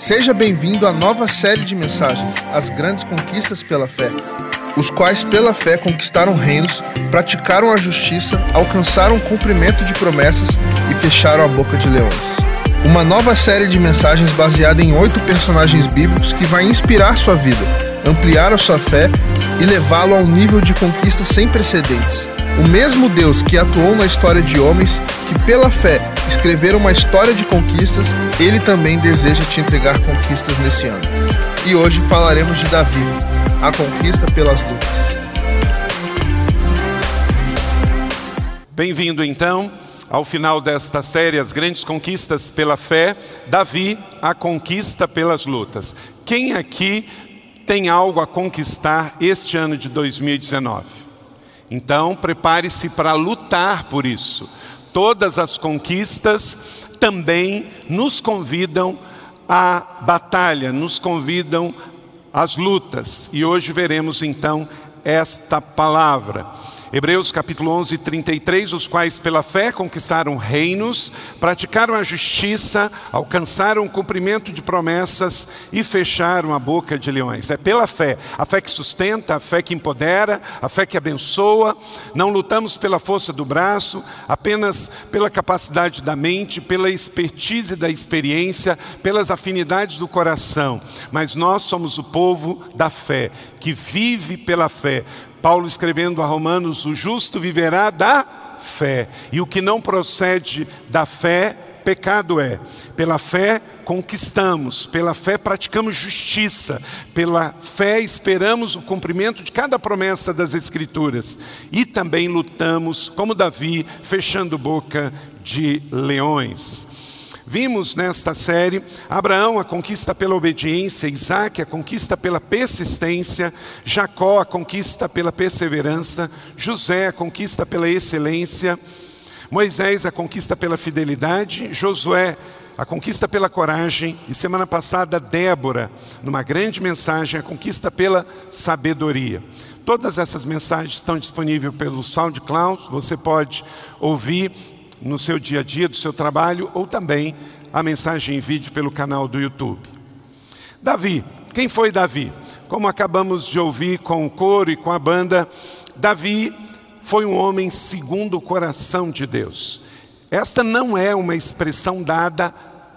Seja bem-vindo à nova série de mensagens, As Grandes Conquistas pela Fé, os quais pela fé conquistaram reinos, praticaram a justiça, alcançaram o cumprimento de promessas e fecharam a boca de leões. Uma nova série de mensagens baseada em oito personagens bíblicos que vai inspirar sua vida, ampliar a sua fé e levá-lo a um nível de conquista sem precedentes. O mesmo Deus que atuou na história de homens que, pela fé, escreveram uma história de conquistas, ele também deseja te entregar conquistas nesse ano. E hoje falaremos de Davi, a conquista pelas lutas. Bem-vindo então ao final desta série As Grandes Conquistas pela Fé, Davi, a conquista pelas lutas. Quem aqui tem algo a conquistar este ano de 2019? Então, prepare-se para lutar por isso. Todas as conquistas também nos convidam à batalha, nos convidam às lutas. E hoje veremos então esta palavra. Hebreus capítulo 11, 33, os quais pela fé conquistaram reinos, praticaram a justiça, alcançaram o cumprimento de promessas e fecharam a boca de leões. É pela fé, a fé que sustenta, a fé que empodera, a fé que abençoa. Não lutamos pela força do braço, apenas pela capacidade da mente, pela expertise da experiência, pelas afinidades do coração, mas nós somos o povo da fé, que vive pela fé, Paulo escrevendo a Romanos: o justo viverá da fé, e o que não procede da fé, pecado é. Pela fé conquistamos, pela fé praticamos justiça, pela fé esperamos o cumprimento de cada promessa das Escrituras e também lutamos, como Davi, fechando boca de leões. Vimos nesta série Abraão, a conquista pela obediência, Isaac, a conquista pela persistência, Jacó, a conquista pela perseverança, José, a conquista pela excelência, Moisés, a conquista pela fidelidade, Josué, a conquista pela coragem, e semana passada, Débora, numa grande mensagem, a conquista pela sabedoria. Todas essas mensagens estão disponíveis pelo SoundCloud, você pode ouvir no seu dia a dia do seu trabalho ou também a mensagem em vídeo pelo canal do YouTube. Davi, quem foi Davi? Como acabamos de ouvir com o coro e com a banda, Davi foi um homem segundo o coração de Deus. Esta não é uma expressão dada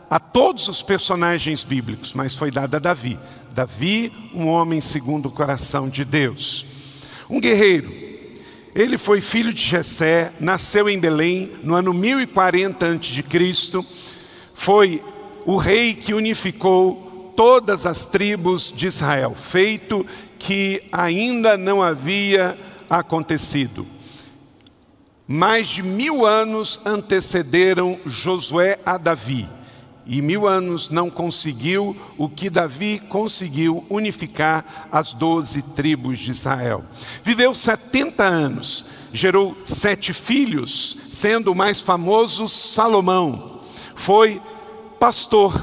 a todos os personagens bíblicos, mas foi dada a Davi. Davi, um homem segundo o coração de Deus. Um guerreiro, ele foi filho de Jessé, nasceu em Belém no ano 1040 a.C. Foi o rei que unificou todas as tribos de Israel, feito que ainda não havia acontecido. Mais de mil anos antecederam Josué a Davi e mil anos não conseguiu o que Davi conseguiu unificar as doze tribos de Israel. Viveu 70 anos, gerou sete filhos, sendo o mais famoso Salomão. Foi pastor,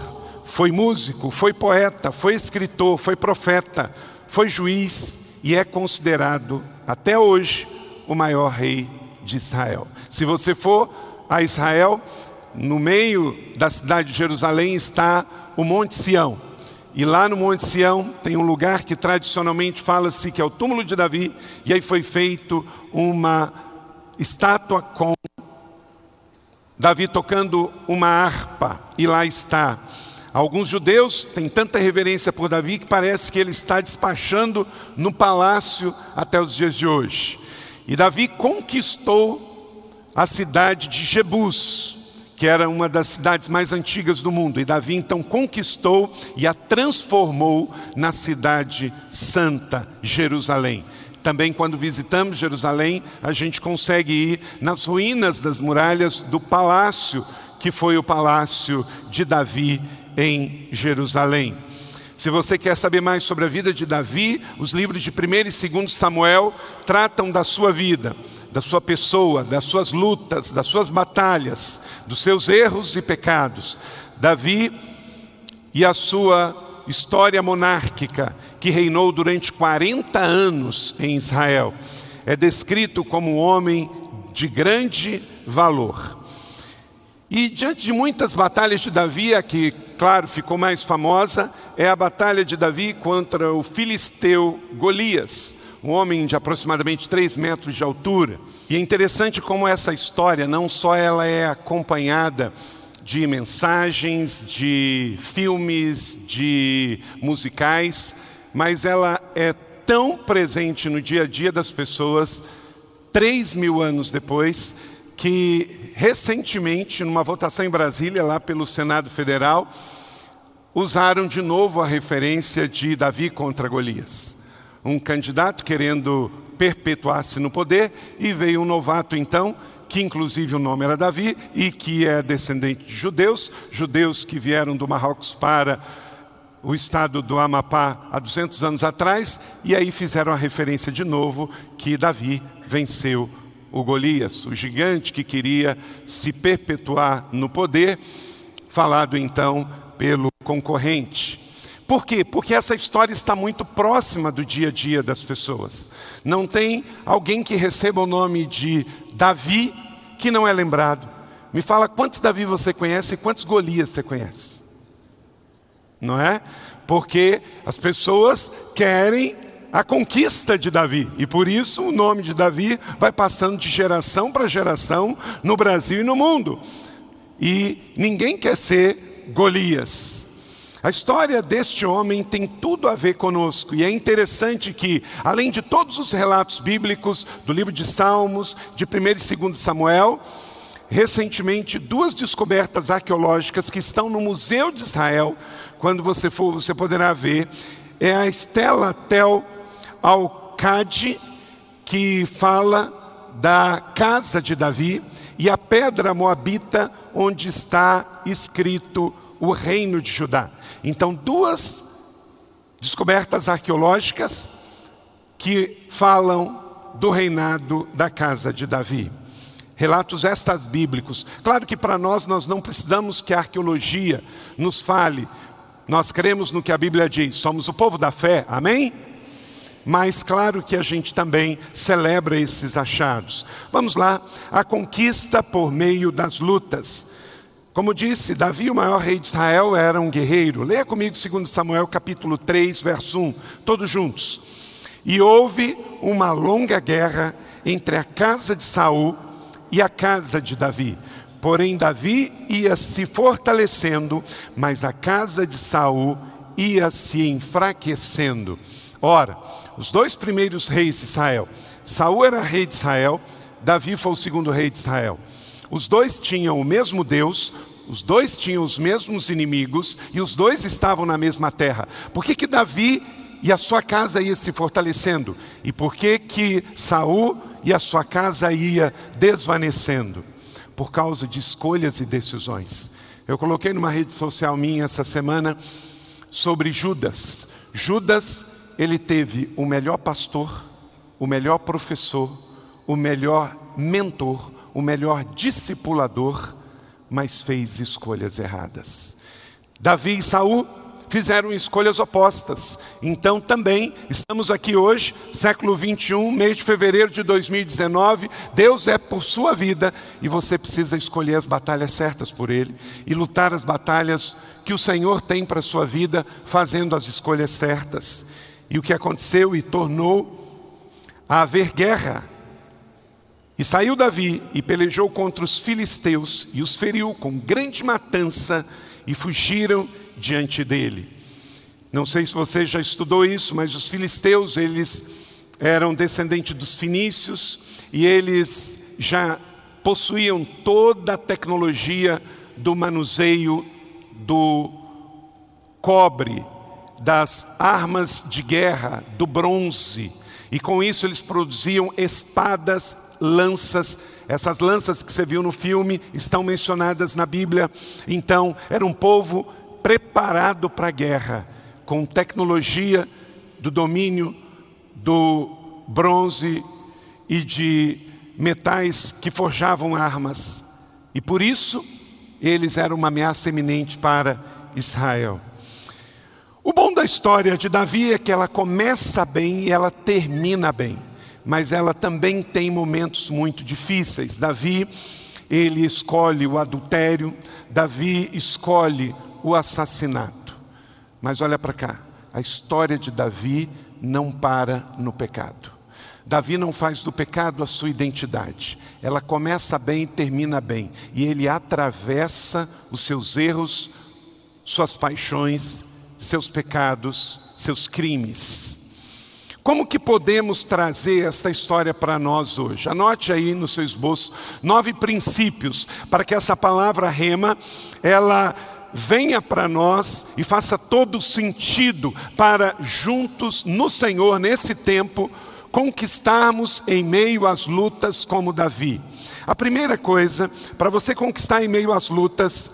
foi músico, foi poeta, foi escritor, foi profeta, foi juiz e é considerado até hoje o maior rei de Israel. Se você for a Israel, no meio da cidade de Jerusalém está o Monte Sião. E lá no Monte Sião tem um lugar que tradicionalmente fala-se que é o túmulo de Davi, e aí foi feito uma estátua com Davi tocando uma harpa, e lá está. Alguns judeus têm tanta reverência por Davi que parece que ele está despachando no palácio até os dias de hoje. E Davi conquistou a cidade de Jebus, que era uma das cidades mais antigas do mundo. E Davi então conquistou e a transformou na cidade santa, Jerusalém. Também, quando visitamos Jerusalém, a gente consegue ir nas ruínas das muralhas do palácio, que foi o palácio de Davi em Jerusalém. Se você quer saber mais sobre a vida de Davi, os livros de 1 e 2 Samuel tratam da sua vida da sua pessoa, das suas lutas, das suas batalhas, dos seus erros e pecados. Davi e a sua história monárquica, que reinou durante 40 anos em Israel, é descrito como um homem de grande valor. E diante de muitas batalhas de Davi, que claro, ficou mais famosa, é a batalha de Davi contra o filisteu Golias, um homem de aproximadamente 3 metros de altura. E é interessante como essa história, não só ela é acompanhada de mensagens, de filmes, de musicais, mas ela é tão presente no dia a dia das pessoas, três mil anos depois, que recentemente, numa votação em Brasília, lá pelo Senado Federal, usaram de novo a referência de Davi contra Golias. Um candidato querendo perpetuar-se no poder, e veio um novato então, que inclusive o nome era Davi, e que é descendente de judeus, judeus que vieram do Marrocos para o estado do Amapá há 200 anos atrás, e aí fizeram a referência de novo que Davi venceu o Golias, o gigante que queria se perpetuar no poder, falado então pelo concorrente. Por quê? Porque essa história está muito próxima do dia a dia das pessoas. Não tem alguém que receba o nome de Davi que não é lembrado. Me fala quantos Davi você conhece e quantos Golias você conhece. Não é? Porque as pessoas querem a conquista de Davi. E por isso o nome de Davi vai passando de geração para geração no Brasil e no mundo. E ninguém quer ser Golias. A história deste homem tem tudo a ver conosco, e é interessante que, além de todos os relatos bíblicos do livro de Salmos, de 1 e 2 Samuel, recentemente duas descobertas arqueológicas que estão no Museu de Israel, quando você for, você poderá ver, é a Estela Tel Alcade, que fala da casa de Davi, e a pedra moabita, onde está escrito o reino de Judá. Então, duas descobertas arqueológicas que falam do reinado da casa de Davi. Relatos estas bíblicos. Claro que para nós nós não precisamos que a arqueologia nos fale. Nós cremos no que a Bíblia diz. Somos o povo da fé. Amém? Mas claro que a gente também celebra esses achados. Vamos lá, a conquista por meio das lutas. Como disse, Davi, o maior rei de Israel, era um guerreiro. Leia comigo 2 Samuel capítulo 3, verso 1, todos juntos. E houve uma longa guerra entre a casa de Saul e a casa de Davi. Porém, Davi ia se fortalecendo, mas a casa de Saul ia se enfraquecendo. Ora, os dois primeiros reis de Israel, Saul era rei de Israel, Davi foi o segundo rei de Israel. Os dois tinham o mesmo Deus, os dois tinham os mesmos inimigos e os dois estavam na mesma terra. Por que, que Davi e a sua casa ia se fortalecendo? E por que, que Saul e a sua casa ia desvanecendo? Por causa de escolhas e decisões. Eu coloquei numa rede social minha essa semana sobre Judas. Judas, ele teve o melhor pastor, o melhor professor, o melhor mentor, o melhor discipulador, mas fez escolhas erradas. Davi e Saul fizeram escolhas opostas. Então também estamos aqui hoje, século 21, mês de fevereiro de 2019. Deus é por sua vida e você precisa escolher as batalhas certas por Ele e lutar as batalhas que o Senhor tem para a sua vida, fazendo as escolhas certas. E o que aconteceu e tornou a haver guerra e saiu Davi e pelejou contra os filisteus e os feriu com grande matança e fugiram diante dele. Não sei se você já estudou isso, mas os filisteus, eles eram descendentes dos fenícios e eles já possuíam toda a tecnologia do manuseio do cobre, das armas de guerra, do bronze. E com isso eles produziam espadas lanças. Essas lanças que você viu no filme estão mencionadas na Bíblia. Então, era um povo preparado para a guerra, com tecnologia do domínio do bronze e de metais que forjavam armas. E por isso, eles eram uma ameaça eminente para Israel. O bom da história de Davi é que ela começa bem e ela termina bem mas ela também tem momentos muito difíceis. Davi, ele escolhe o adultério, Davi escolhe o assassinato. Mas olha para cá, a história de Davi não para no pecado. Davi não faz do pecado a sua identidade. Ela começa bem e termina bem. E ele atravessa os seus erros, suas paixões, seus pecados, seus crimes. Como que podemos trazer esta história para nós hoje? Anote aí no seu esboço nove princípios para que essa palavra rema ela venha para nós e faça todo sentido para juntos no Senhor nesse tempo conquistarmos em meio às lutas como Davi. A primeira coisa, para você conquistar em meio às lutas,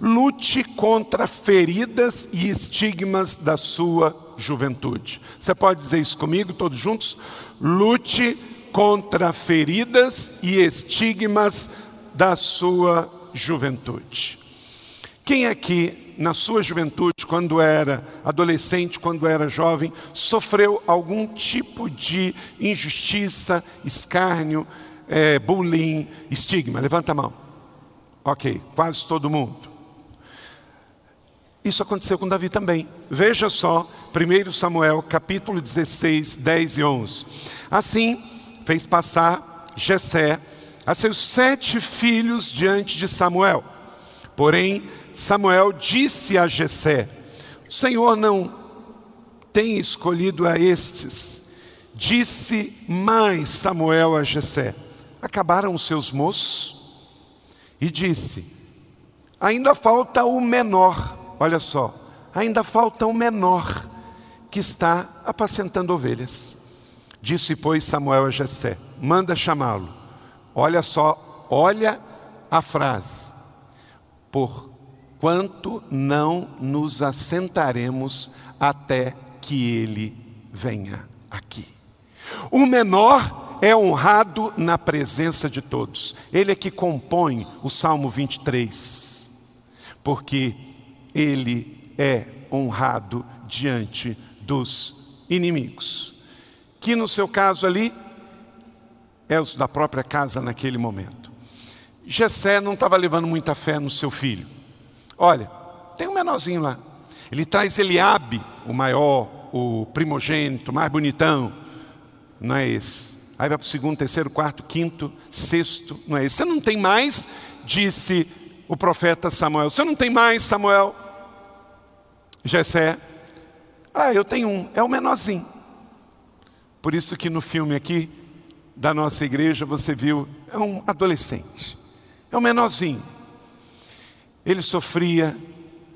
lute contra feridas e estigmas da sua juventude. Você pode dizer isso comigo, todos juntos? Lute contra feridas e estigmas da sua juventude. Quem aqui, na sua juventude, quando era adolescente, quando era jovem, sofreu algum tipo de injustiça, escárnio, é, bullying, estigma? Levanta a mão. Ok, quase todo mundo. Isso aconteceu com Davi também. Veja só, 1 Samuel, capítulo 16, 10 e 11. Assim, fez passar Jessé a seus sete filhos diante de Samuel. Porém, Samuel disse a Jessé: O Senhor não tem escolhido a estes. Disse mais Samuel a Jessé: Acabaram os seus moços? E disse: Ainda falta o menor. Olha só, ainda falta o menor que está apacentando ovelhas. Disse, pois, Samuel a Jessé: Manda chamá-lo. Olha só, olha a frase. Por quanto não nos assentaremos até que ele venha aqui. O menor é honrado na presença de todos. Ele é que compõe o Salmo 23, porque ele é honrado diante dos inimigos. Que no seu caso ali é os da própria casa naquele momento. Jessé não estava levando muita fé no seu filho. Olha, tem um menorzinho lá. Ele traz Eliabe, o maior, o primogênito, mais bonitão. Não é esse. Aí vai para o segundo, terceiro, quarto, quinto, sexto. Não é esse. Você não tem mais, disse o profeta Samuel. Você não tem mais, Samuel? Jessé. Ah, eu tenho um. É o menorzinho. Por isso que no filme aqui da nossa igreja você viu, é um adolescente. É um menorzinho. Ele sofria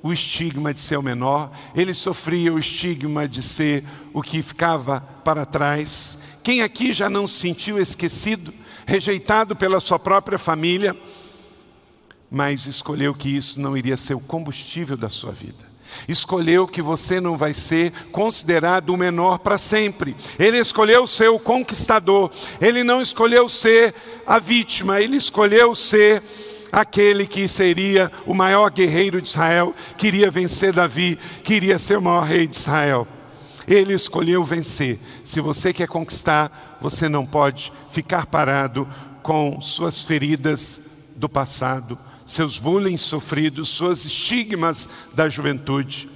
o estigma de ser o menor, ele sofria o estigma de ser o que ficava para trás. Quem aqui já não se sentiu esquecido, rejeitado pela sua própria família, mas escolheu que isso não iria ser o combustível da sua vida? Escolheu que você não vai ser considerado o menor para sempre. Ele escolheu ser o conquistador. Ele não escolheu ser a vítima, ele escolheu ser aquele que seria o maior guerreiro de Israel, queria vencer Davi, queria ser o maior rei de Israel. Ele escolheu vencer. Se você quer conquistar, você não pode ficar parado com suas feridas do passado, seus bullying sofridos, suas estigmas da juventude.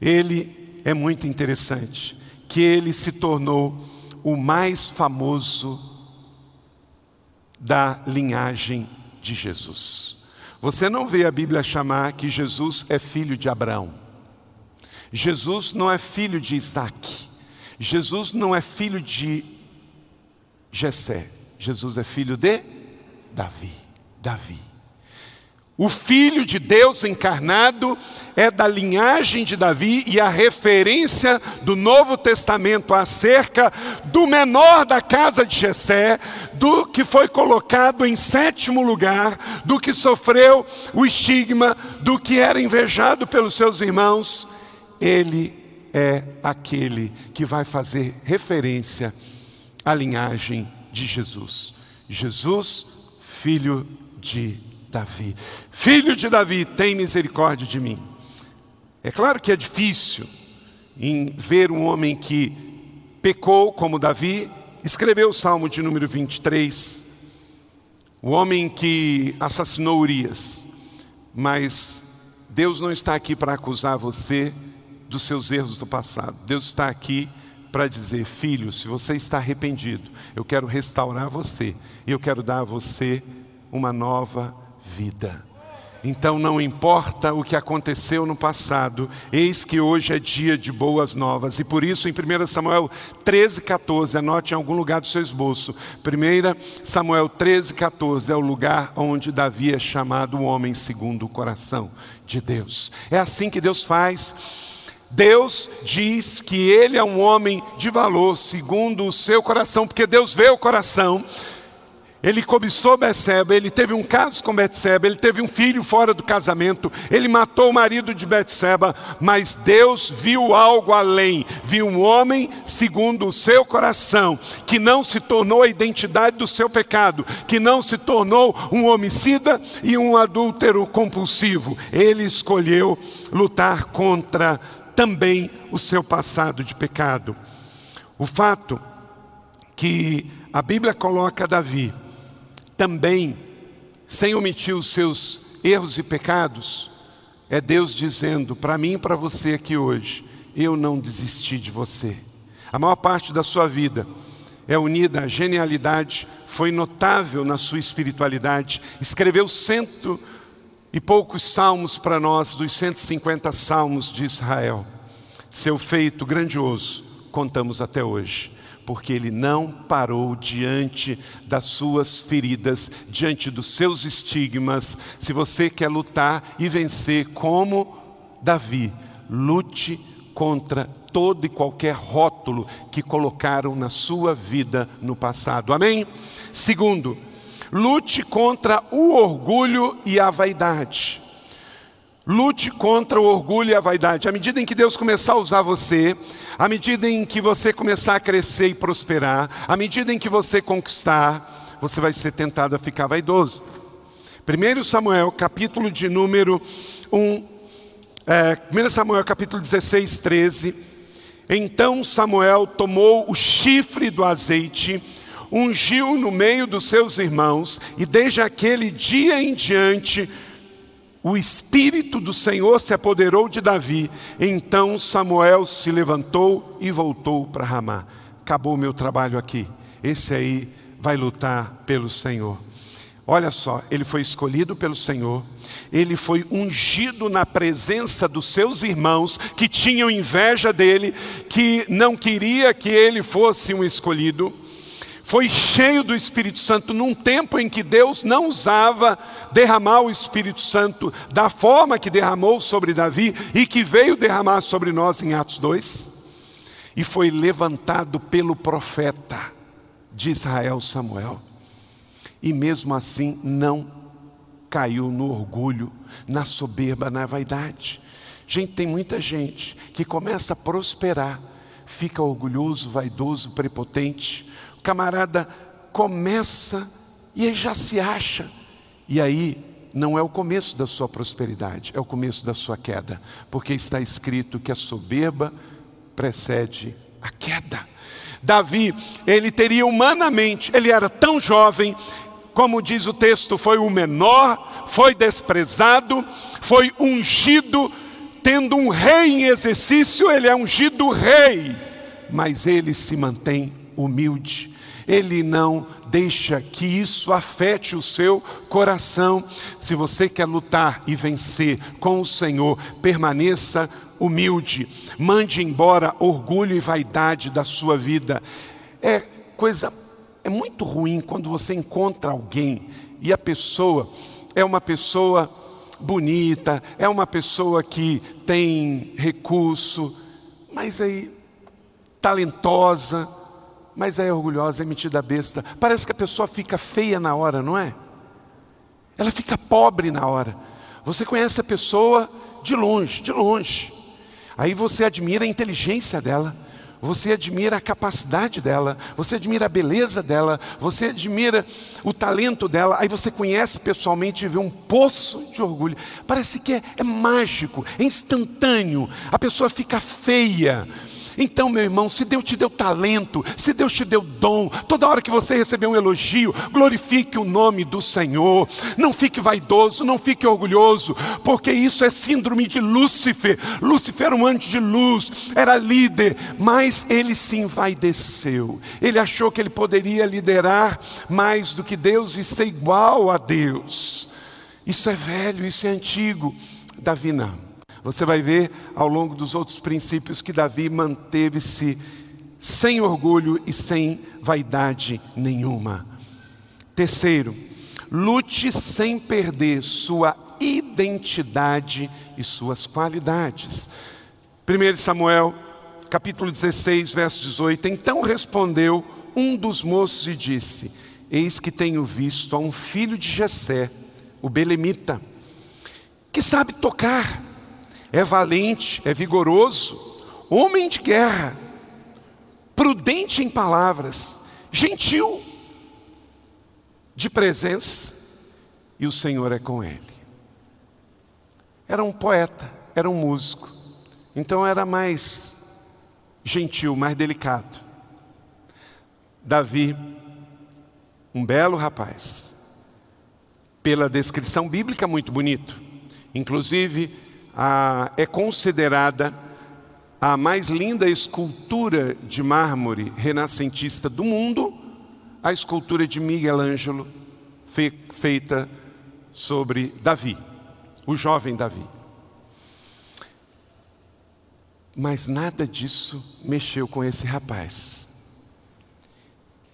Ele é muito interessante, que ele se tornou o mais famoso da linhagem de Jesus. Você não vê a Bíblia chamar que Jesus é filho de Abraão. Jesus não é filho de Isaac. Jesus não é filho de Jessé. Jesus é filho de Davi. Davi. O Filho de Deus encarnado é da linhagem de Davi e a referência do Novo Testamento acerca do menor da casa de Jessé, do que foi colocado em sétimo lugar, do que sofreu o estigma, do que era invejado pelos seus irmãos. Ele é aquele que vai fazer referência à linhagem de Jesus. Jesus, filho de Davi. Filho de Davi, tem misericórdia de mim. É claro que é difícil em ver um homem que pecou como Davi, escreveu o Salmo de número 23, o homem que assassinou Urias, mas Deus não está aqui para acusar você dos seus erros do passado. Deus está aqui para dizer: filho, se você está arrependido, eu quero restaurar você e eu quero dar a você uma nova vida. Então não importa o que aconteceu no passado, eis que hoje é dia de boas novas. E por isso, em 1 Samuel 13, 14, anote em algum lugar do seu esboço. 1 Samuel 13, 14 é o lugar onde Davi é chamado o homem segundo o coração de Deus. É assim que Deus faz. Deus diz que ele é um homem de valor, segundo o seu coração, porque Deus vê o coração. Ele cobiçou Betseba, ele teve um caso com Betseba, ele teve um filho fora do casamento, ele matou o marido de Betseba, mas Deus viu algo além, viu um homem segundo o seu coração, que não se tornou a identidade do seu pecado, que não se tornou um homicida e um adúltero compulsivo. Ele escolheu lutar contra também o seu passado de pecado. O fato que a Bíblia coloca Davi também, sem omitir os seus erros e pecados, é Deus dizendo para mim e para você aqui hoje: eu não desisti de você. A maior parte da sua vida é unida à genialidade, foi notável na sua espiritualidade, escreveu cento e poucos salmos para nós, dos 150 salmos de Israel. Seu feito grandioso, contamos até hoje porque ele não parou diante das suas feridas, diante dos seus estigmas. Se você quer lutar e vencer como Davi, lute contra todo e qualquer rótulo que colocaram na sua vida no passado. Amém? Segundo, lute contra o orgulho e a vaidade. Lute contra o orgulho e a vaidade. À medida em que Deus começar a usar você, à medida em que você começar a crescer e prosperar, à medida em que você conquistar, você vai ser tentado a ficar vaidoso. 1 Samuel, capítulo de número 1, é, 1 Samuel, capítulo 16, 13. Então Samuel tomou o chifre do azeite, ungiu no meio dos seus irmãos, e desde aquele dia em diante, o Espírito do Senhor se apoderou de Davi. Então Samuel se levantou e voltou para Ramá. Acabou o meu trabalho aqui. Esse aí vai lutar pelo Senhor. Olha só, ele foi escolhido pelo Senhor, ele foi ungido na presença dos seus irmãos que tinham inveja dele, que não queria que ele fosse um escolhido foi cheio do Espírito Santo num tempo em que Deus não usava derramar o Espírito Santo da forma que derramou sobre Davi e que veio derramar sobre nós em Atos 2. E foi levantado pelo profeta de Israel Samuel. E mesmo assim não caiu no orgulho, na soberba, na vaidade. Gente, tem muita gente que começa a prosperar, fica orgulhoso, vaidoso, prepotente, camarada começa e já se acha. E aí não é o começo da sua prosperidade, é o começo da sua queda, porque está escrito que a soberba precede a queda. Davi, ele teria humanamente, ele era tão jovem, como diz o texto, foi o menor, foi desprezado, foi ungido, tendo um rei em exercício, ele é ungido rei, mas ele se mantém humilde ele não deixa que isso afete o seu coração. Se você quer lutar e vencer com o Senhor, permaneça humilde, mande embora orgulho e vaidade da sua vida. É coisa, é muito ruim quando você encontra alguém e a pessoa é uma pessoa bonita, é uma pessoa que tem recurso, mas aí talentosa, mas é orgulhosa, é metida besta. Parece que a pessoa fica feia na hora, não é? Ela fica pobre na hora. Você conhece a pessoa de longe, de longe. Aí você admira a inteligência dela, você admira a capacidade dela, você admira a beleza dela, você admira o talento dela. Aí você conhece pessoalmente e vê um poço de orgulho. Parece que é, é mágico, é instantâneo. A pessoa fica feia Então, meu irmão, se Deus te deu talento, se Deus te deu dom, toda hora que você receber um elogio, glorifique o nome do Senhor. Não fique vaidoso, não fique orgulhoso, porque isso é síndrome de Lúcifer. Lúcifer era um anjo de luz, era líder, mas ele se envaideceu. Ele achou que ele poderia liderar mais do que Deus e ser igual a Deus. Isso é velho, isso é antigo. Davi não. Você vai ver ao longo dos outros princípios que Davi manteve-se sem orgulho e sem vaidade nenhuma. Terceiro, lute sem perder sua identidade e suas qualidades. 1 Samuel, capítulo 16, verso 18. Então respondeu um dos moços e disse: Eis que tenho visto a um filho de Jessé, o belemita, que sabe tocar é valente, é vigoroso, homem de guerra, prudente em palavras, gentil de presença, e o Senhor é com ele. Era um poeta, era um músico, então era mais gentil, mais delicado. Davi, um belo rapaz, pela descrição bíblica, muito bonito. Inclusive, a, é considerada a mais linda escultura de mármore renascentista do mundo, a escultura de Miguel Ângelo, fe, feita sobre Davi, o jovem Davi. Mas nada disso mexeu com esse rapaz.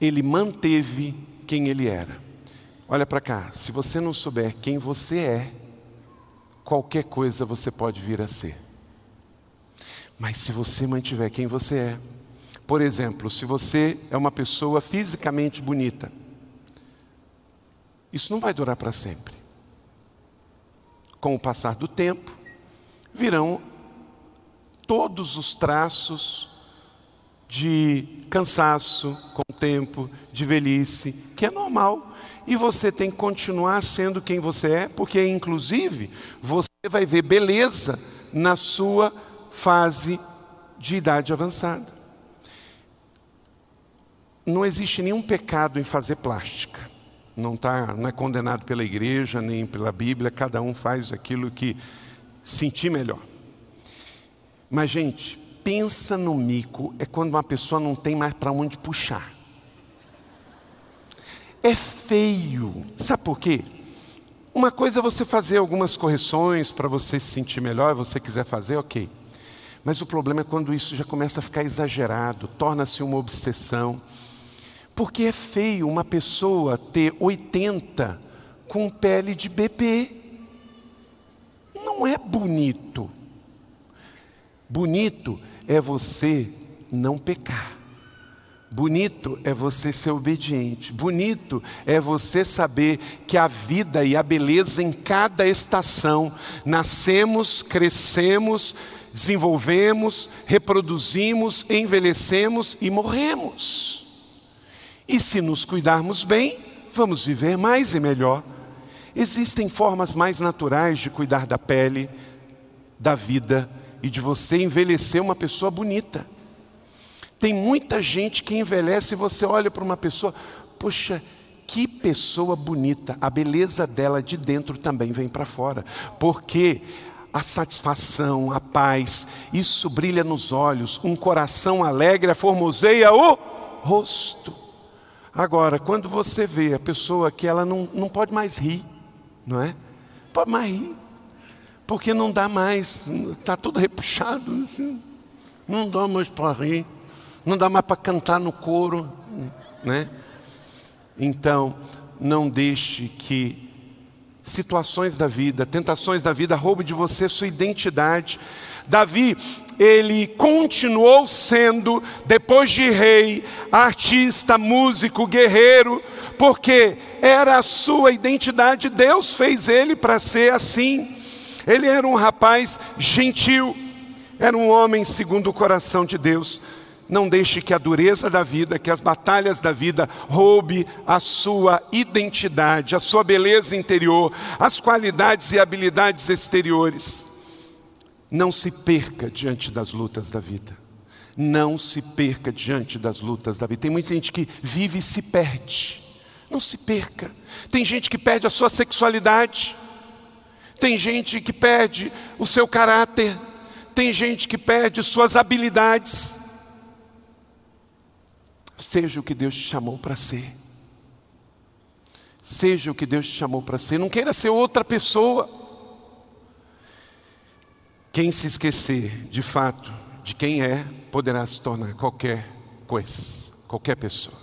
Ele manteve quem ele era. Olha para cá, se você não souber quem você é, qualquer coisa você pode vir a ser. Mas se você mantiver quem você é, por exemplo, se você é uma pessoa fisicamente bonita, isso não vai durar para sempre. Com o passar do tempo, virão todos os traços de cansaço tempo, de velhice, que é normal e você tem que continuar sendo quem você é, porque inclusive você vai ver beleza na sua fase de idade avançada. Não existe nenhum pecado em fazer plástica. Não, tá, não é condenado pela igreja nem pela Bíblia, cada um faz aquilo que sentir melhor. Mas, gente, pensa no mico é quando uma pessoa não tem mais para onde puxar é feio. Sabe por quê? Uma coisa é você fazer algumas correções para você se sentir melhor, você quiser fazer, ok. Mas o problema é quando isso já começa a ficar exagerado, torna-se uma obsessão. Porque é feio uma pessoa ter 80 com pele de bebê. Não é bonito. Bonito é você não pecar. Bonito é você ser obediente. Bonito é você saber que a vida e a beleza em cada estação, nascemos, crescemos, desenvolvemos, reproduzimos, envelhecemos e morremos. E se nos cuidarmos bem, vamos viver mais e melhor. Existem formas mais naturais de cuidar da pele, da vida e de você envelhecer uma pessoa bonita. Tem muita gente que envelhece e você olha para uma pessoa, poxa, que pessoa bonita, a beleza dela de dentro também vem para fora, porque a satisfação, a paz, isso brilha nos olhos, um coração alegre formoseia o rosto. Agora, quando você vê a pessoa que ela não, não pode mais rir, não é? Pode mais rir, porque não dá mais, está tudo repuxado, não dá mais para rir não dá mais para cantar no coro, né? Então, não deixe que situações da vida, tentações da vida roubem de você sua identidade. Davi, ele continuou sendo, depois de rei, artista, músico, guerreiro, porque era a sua identidade, Deus fez ele para ser assim. Ele era um rapaz gentil, era um homem segundo o coração de Deus. Não deixe que a dureza da vida, que as batalhas da vida roube a sua identidade, a sua beleza interior, as qualidades e habilidades exteriores. Não se perca diante das lutas da vida. Não se perca diante das lutas da vida. Tem muita gente que vive e se perde. Não se perca. Tem gente que perde a sua sexualidade. Tem gente que perde o seu caráter. Tem gente que perde suas habilidades. Seja o que Deus te chamou para ser. Seja o que Deus te chamou para ser. Não queira ser outra pessoa. Quem se esquecer, de fato, de quem é, poderá se tornar qualquer coisa, qualquer pessoa.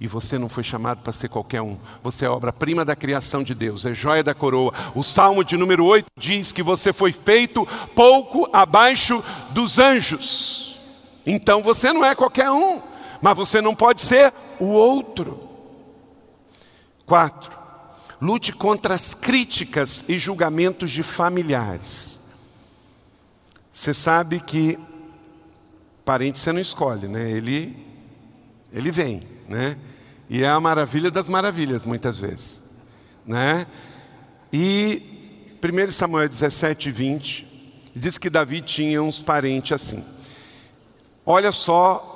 E você não foi chamado para ser qualquer um. Você é obra-prima da criação de Deus, é joia da coroa. O Salmo de número 8 diz que você foi feito pouco abaixo dos anjos. Então você não é qualquer um, mas você não pode ser o outro. Quatro, lute contra as críticas e julgamentos de familiares. Você sabe que parente você não escolhe, né? Ele, ele vem, né? E é a maravilha das maravilhas, muitas vezes, né? E 1 Samuel 17, 20, diz que Davi tinha uns parentes assim. Olha só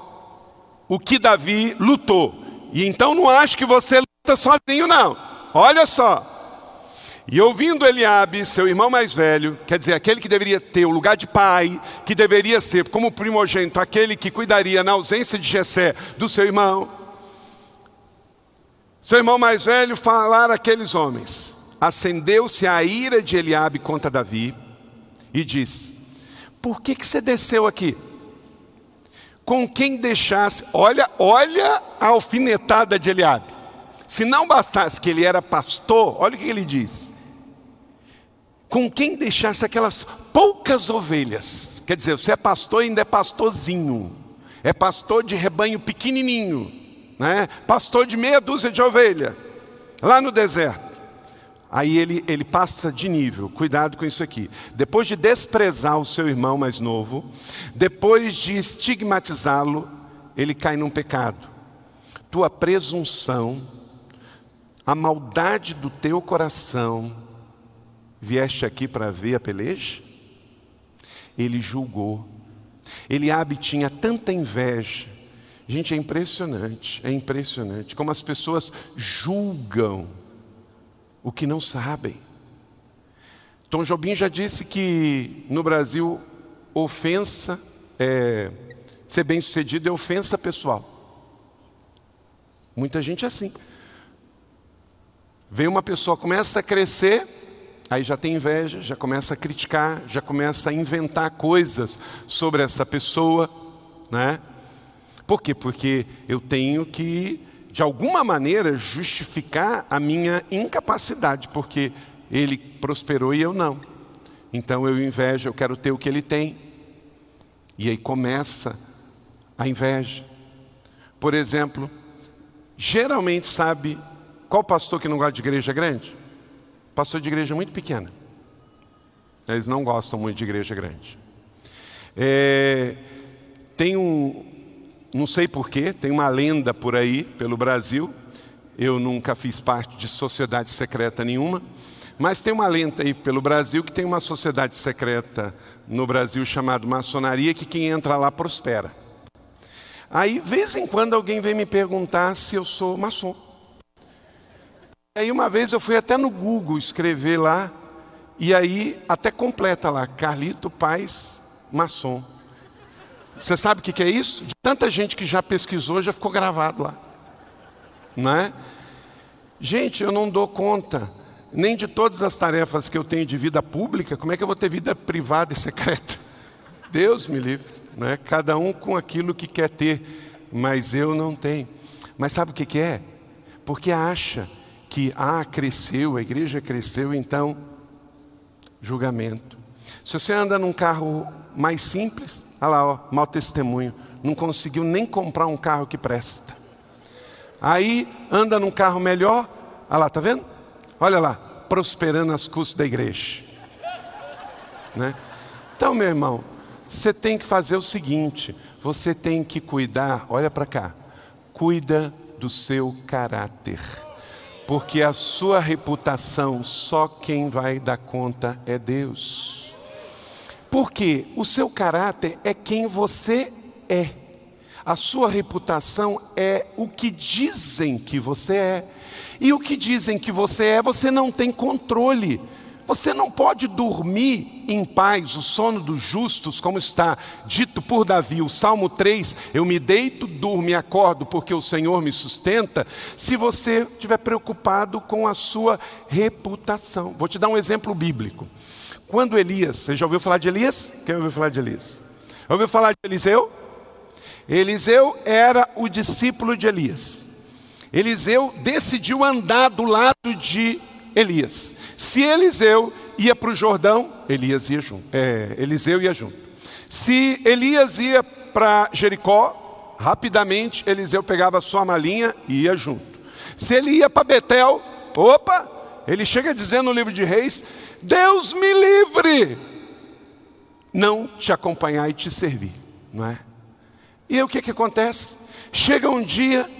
o que Davi lutou. E então não acho que você luta sozinho, não. Olha só. E ouvindo Eliabe, seu irmão mais velho, quer dizer, aquele que deveria ter o lugar de pai, que deveria ser como primogênito, aquele que cuidaria na ausência de Jessé do seu irmão, seu irmão mais velho falar aqueles homens. Acendeu-se a ira de Eliabe contra Davi e disse: Por que, que você desceu aqui? Com quem deixasse, olha, olha a alfinetada de Eliabe. Se não bastasse que ele era pastor, olha o que ele diz com quem deixasse aquelas poucas ovelhas. Quer dizer, você é pastor ainda é pastorzinho. É pastor de rebanho pequenininho, né? Pastor de meia dúzia de ovelha, lá no deserto. Aí ele, ele passa de nível, cuidado com isso aqui. Depois de desprezar o seu irmão mais novo, depois de estigmatizá-lo, ele cai num pecado. Tua presunção, a maldade do teu coração, Vieste aqui para ver a peleja? Ele julgou. Eliabe tinha tanta inveja. Gente, é impressionante, é impressionante como as pessoas julgam o que não sabem. Tom Jobim já disse que no Brasil ofensa é, ser bem sucedido é ofensa pessoal. Muita gente é assim. Vem uma pessoa, começa a crescer, Aí já tem inveja, já começa a criticar, já começa a inventar coisas sobre essa pessoa, né? Por quê? Porque eu tenho que, de alguma maneira, justificar a minha incapacidade, porque ele prosperou e eu não. Então eu invejo, eu quero ter o que ele tem. E aí começa a inveja. Por exemplo, geralmente sabe qual pastor que não gosta de igreja grande? Pastor de igreja muito pequena. Eles não gostam muito de igreja grande. É, tem um, não sei porquê, tem uma lenda por aí, pelo Brasil. Eu nunca fiz parte de sociedade secreta nenhuma. Mas tem uma lenda aí pelo Brasil que tem uma sociedade secreta no Brasil chamada maçonaria que quem entra lá prospera. Aí, vez em quando, alguém vem me perguntar se eu sou maçom. Aí uma vez eu fui até no Google escrever lá, e aí até completa lá, Carlito Paz Maçom. Você sabe o que é isso? De tanta gente que já pesquisou, já ficou gravado lá. Não é? Gente, eu não dou conta nem de todas as tarefas que eu tenho de vida pública, como é que eu vou ter vida privada e secreta? Deus me livre, né? Cada um com aquilo que quer ter, mas eu não tenho. Mas sabe o que é? Porque acha que ah, cresceu, a igreja cresceu, então julgamento. Se você anda num carro mais simples, olha lá, ó, mau testemunho, não conseguiu nem comprar um carro que presta. Aí anda num carro melhor, olha lá, tá vendo? Olha lá, prosperando as custas da igreja. Né? Então, meu irmão, você tem que fazer o seguinte: você tem que cuidar, olha para cá, cuida do seu caráter porque a sua reputação só quem vai dar conta é Deus. Porque o seu caráter é quem você é. A sua reputação é o que dizem que você é. E o que dizem que você é, você não tem controle. Você não pode dormir em paz o sono dos justos, como está dito por Davi, o Salmo 3, eu me deito, durmo e acordo porque o Senhor me sustenta, se você estiver preocupado com a sua reputação. Vou te dar um exemplo bíblico. Quando Elias, você já ouviu falar de Elias? Quem ouviu falar de Elias? Ouviu falar de Eliseu? Eliseu era o discípulo de Elias. Eliseu decidiu andar do lado de Elias. Se Eliseu ia para o Jordão, Elias ia junto. É, Eliseu ia junto. Se Elias ia para Jericó, rapidamente Eliseu pegava sua malinha e ia junto. Se ele ia para Betel, opa, ele chega dizendo no livro de Reis: Deus me livre, não te acompanhar e te servir, não é? E aí o que, que acontece? Chega um dia,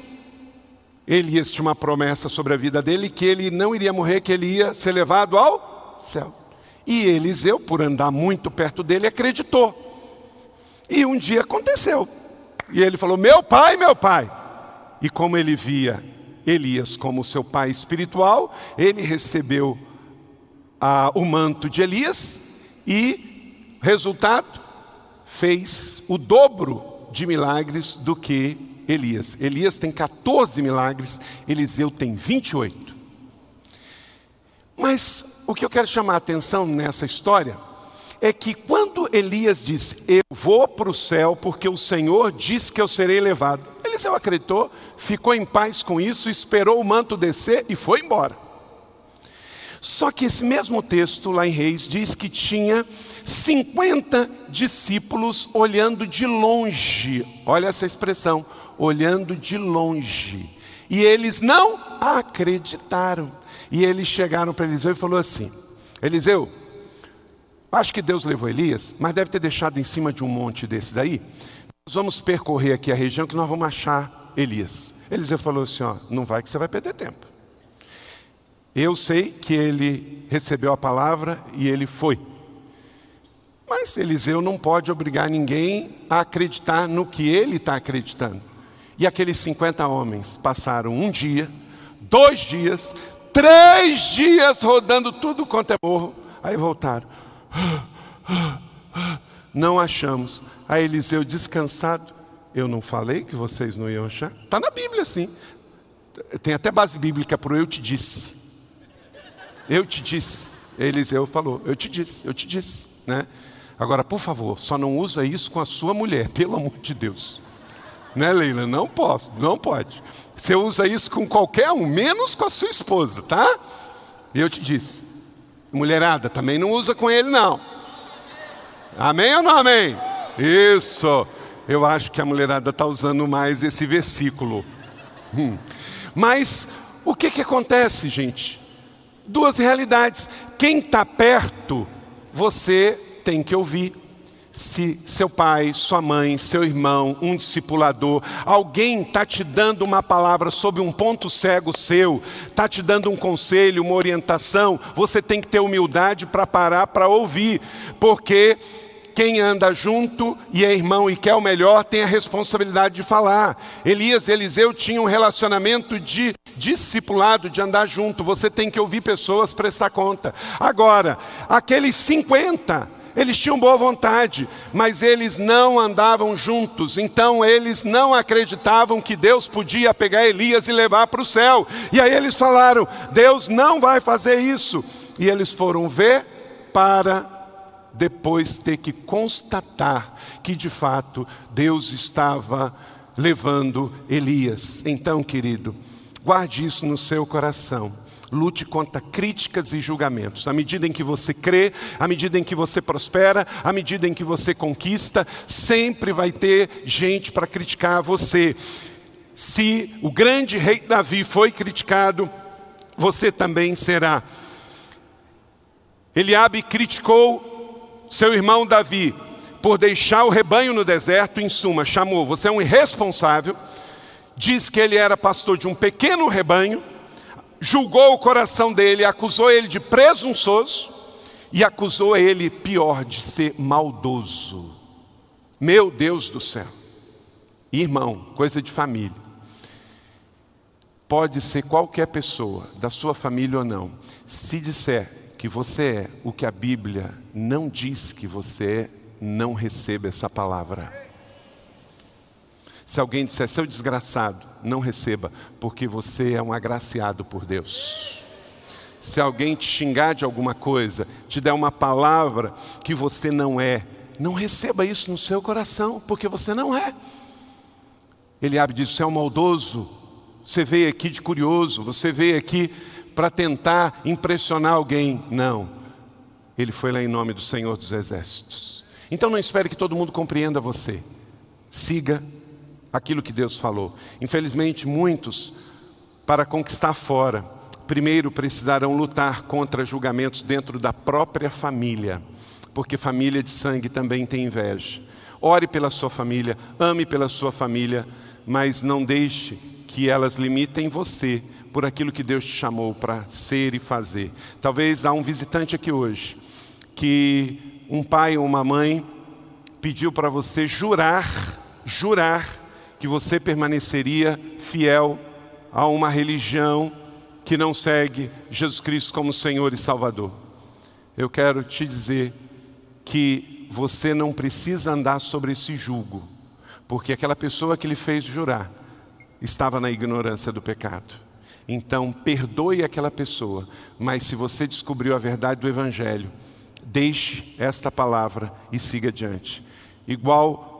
Elias tinha uma promessa sobre a vida dele que ele não iria morrer, que ele ia ser levado ao céu. E Eliseu, por andar muito perto dele, acreditou. E um dia aconteceu. E ele falou: Meu pai, meu pai. E como ele via Elias como seu pai espiritual, ele recebeu ah, o manto de Elias e, resultado, fez o dobro de milagres do que Elias. Elias tem 14 milagres, Eliseu tem 28. Mas o que eu quero chamar a atenção nessa história é que Elias disse: Eu vou para o céu porque o Senhor disse que eu serei levado, Eliseu acreditou, ficou em paz com isso, esperou o manto descer e foi embora. Só que esse mesmo texto lá em Reis diz que tinha 50 discípulos olhando de longe, olha essa expressão, olhando de longe. E eles não acreditaram. E eles chegaram para Eliseu e falou assim: Eliseu, acho que Deus levou Elias, mas deve ter deixado em cima de um monte desses aí. Nós vamos percorrer aqui a região que nós vamos achar Elias. Eliseu falou assim: ó, não vai que você vai perder tempo. Eu sei que ele recebeu a palavra e ele foi. Mas Eliseu não pode obrigar ninguém a acreditar no que ele está acreditando. E aqueles 50 homens passaram um dia, dois dias, três dias rodando tudo quanto é morro. Aí voltaram. Não achamos. Aí Eliseu descansado. Eu não falei que vocês não iam achar? Está na Bíblia, sim. Tem até base bíblica para eu te disse. Eu te disse. Eliseu falou, eu te disse, eu te disse. Né? Agora, por favor, só não usa isso com a sua mulher, pelo amor de Deus. Né, Leila? Não posso, não pode. Você usa isso com qualquer um, menos com a sua esposa, tá? Eu te disse. Mulherada, também não usa com ele, não. Amém ou não amém? Isso. Eu acho que a mulherada está usando mais esse versículo. Hum. Mas o que, que acontece, gente? Duas realidades. Quem está perto, você tem que ouvir se seu pai, sua mãe, seu irmão, um discipulador, alguém está te dando uma palavra sobre um ponto cego seu, está te dando um conselho, uma orientação, você tem que ter humildade para parar para ouvir, porque quem anda junto e é irmão e quer o melhor tem a responsabilidade de falar. Elias e Eliseu tinham um relacionamento de discipulado, de andar junto. Você tem que ouvir pessoas, prestar conta. Agora, aqueles 50 eles tinham boa vontade, mas eles não andavam juntos, então eles não acreditavam que Deus podia pegar Elias e levar para o céu. E aí eles falaram: Deus não vai fazer isso. E eles foram ver para depois ter que constatar que de fato Deus estava levando Elias. Então, querido, guarde isso no seu coração. Lute contra críticas e julgamentos. À medida em que você crê, à medida em que você prospera, à medida em que você conquista, sempre vai ter gente para criticar você. Se o grande rei Davi foi criticado, você também será. Eliabe criticou seu irmão Davi por deixar o rebanho no deserto, em suma, chamou, você é um irresponsável, diz que ele era pastor de um pequeno rebanho, julgou o coração dele, acusou ele de presunçoso e acusou ele, pior, de ser maldoso. Meu Deus do céu. irmão, coisa de família. Pode ser qualquer pessoa, da sua família ou não. Se disser que você é o que a Bíblia não diz que você é, não receba essa palavra. Se alguém disser, seu desgraçado, não receba, porque você é um agraciado por Deus. Se alguém te xingar de alguma coisa, te der uma palavra que você não é, não receba isso no seu coração, porque você não é. Ele abre diz: Você é um maldoso, você veio aqui de curioso, você veio aqui para tentar impressionar alguém. Não. Ele foi lá em nome do Senhor dos Exércitos. Então não espere que todo mundo compreenda você. Siga aquilo que Deus falou. Infelizmente, muitos, para conquistar fora, primeiro precisarão lutar contra julgamentos dentro da própria família, porque família de sangue também tem inveja. Ore pela sua família, ame pela sua família, mas não deixe que elas limitem você por aquilo que Deus te chamou para ser e fazer. Talvez há um visitante aqui hoje que um pai ou uma mãe pediu para você jurar, jurar que você permaneceria fiel a uma religião que não segue Jesus Cristo como Senhor e Salvador. Eu quero te dizer que você não precisa andar sobre esse jugo, porque aquela pessoa que lhe fez jurar estava na ignorância do pecado. Então, perdoe aquela pessoa, mas se você descobriu a verdade do Evangelho, deixe esta palavra e siga adiante. Igual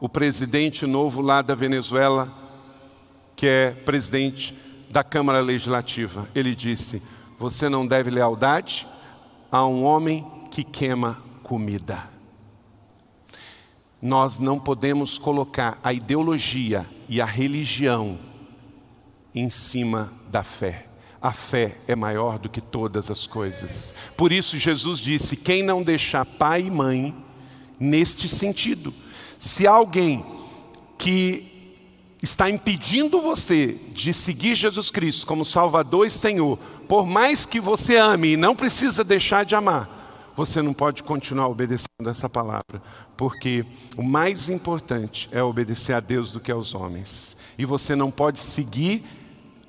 o presidente novo lá da Venezuela, que é presidente da Câmara Legislativa. Ele disse: Você não deve lealdade a um homem que queima comida. Nós não podemos colocar a ideologia e a religião em cima da fé. A fé é maior do que todas as coisas. Por isso, Jesus disse: quem não deixar pai e mãe, neste sentido, se alguém que está impedindo você de seguir Jesus Cristo como Salvador e Senhor, por mais que você ame e não precisa deixar de amar, você não pode continuar obedecendo essa palavra, porque o mais importante é obedecer a Deus do que aos homens. E você não pode seguir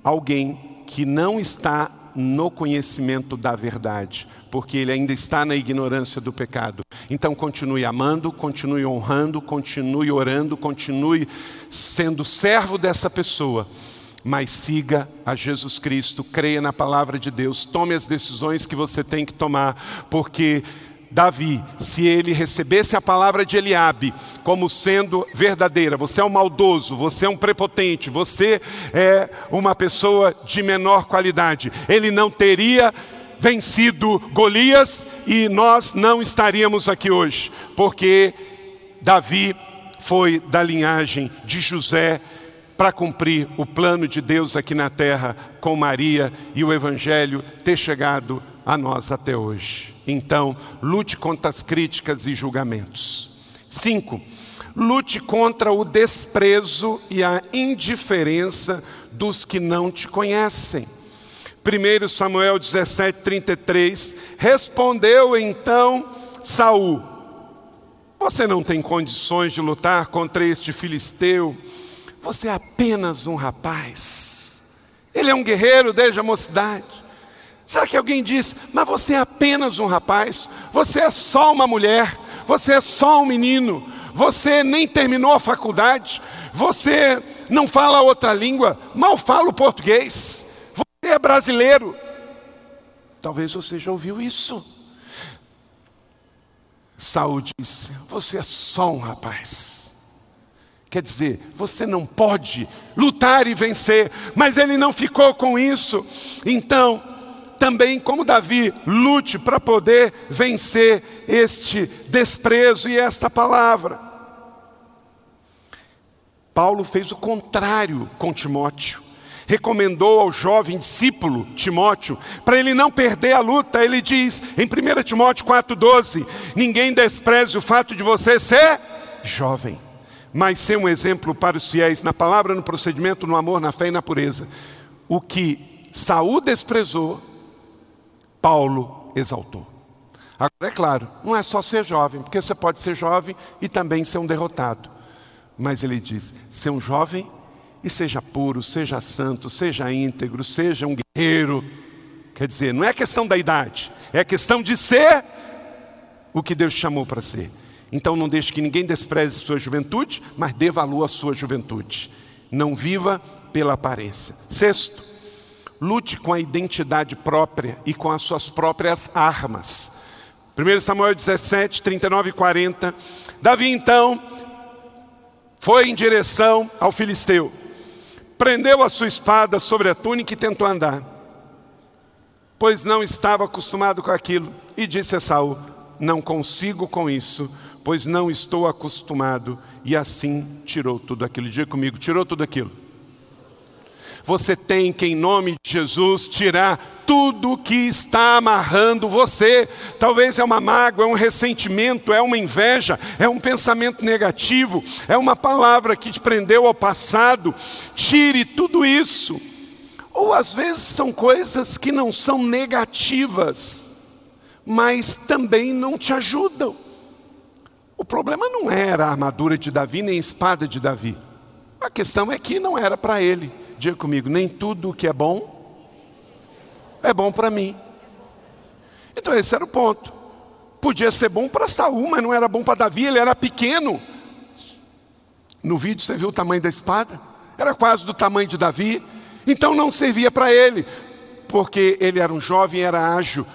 alguém que não está no conhecimento da verdade, porque ele ainda está na ignorância do pecado. Então continue amando, continue honrando, continue orando, continue sendo servo dessa pessoa, mas siga a Jesus Cristo, creia na palavra de Deus, tome as decisões que você tem que tomar, porque Davi, se ele recebesse a palavra de Eliabe como sendo verdadeira, você é um maldoso, você é um prepotente, você é uma pessoa de menor qualidade, ele não teria vencido Golias e nós não estaríamos aqui hoje, porque Davi foi da linhagem de José para cumprir o plano de Deus aqui na terra com Maria e o evangelho ter chegado a nós até hoje. Então, lute contra as críticas e julgamentos. Cinco, lute contra o desprezo e a indiferença dos que não te conhecem. 1 Samuel 17, 33, respondeu então Saul: Você não tem condições de lutar contra este filisteu, você é apenas um rapaz. Ele é um guerreiro desde a mocidade. Será que alguém diz, mas você é apenas um rapaz, você é só uma mulher, você é só um menino, você nem terminou a faculdade, você não fala outra língua, mal fala o português, você é brasileiro. Talvez você já ouviu isso. Saúl disse: Você é só um rapaz. Quer dizer, você não pode lutar e vencer, mas ele não ficou com isso. Então, também, como Davi, lute para poder vencer este desprezo e esta palavra. Paulo fez o contrário com Timóteo. Recomendou ao jovem discípulo Timóteo, para ele não perder a luta, ele diz em 1 Timóteo 4,12: Ninguém despreze o fato de você ser jovem, mas ser um exemplo para os fiéis na palavra, no procedimento, no amor, na fé e na pureza. O que Saúl desprezou, Paulo exaltou. Agora, é claro, não é só ser jovem, porque você pode ser jovem e também ser um derrotado. Mas ele diz: ser um jovem e seja puro, seja santo, seja íntegro, seja um guerreiro. Quer dizer, não é questão da idade, é questão de ser o que Deus chamou para ser. Então não deixe que ninguém despreze sua juventude, mas dê valor à sua juventude. Não viva pela aparência. Sexto, lute com a identidade própria e com as suas próprias armas. 1 Samuel 17, 39 e 40. Davi então foi em direção ao filisteu, prendeu a sua espada sobre a túnica e tentou andar, pois não estava acostumado com aquilo, e disse a Saul: Não consigo com isso, pois não estou acostumado. E assim tirou tudo aquilo. Diga comigo: tirou tudo aquilo. Você tem que, em nome de Jesus, tirar tudo que está amarrando você. Talvez é uma mágoa, é um ressentimento, é uma inveja, é um pensamento negativo, é uma palavra que te prendeu ao passado. Tire tudo isso. Ou às vezes são coisas que não são negativas, mas também não te ajudam. O problema não era a armadura de Davi nem a espada de Davi. A questão é que não era para ele. Diga comigo, nem tudo o que é bom é bom para mim. Então esse era o ponto. Podia ser bom para Saul, mas não era bom para Davi, ele era pequeno. No vídeo você viu o tamanho da espada? Era quase do tamanho de Davi. Então não servia para ele, porque ele era um jovem, era ágil.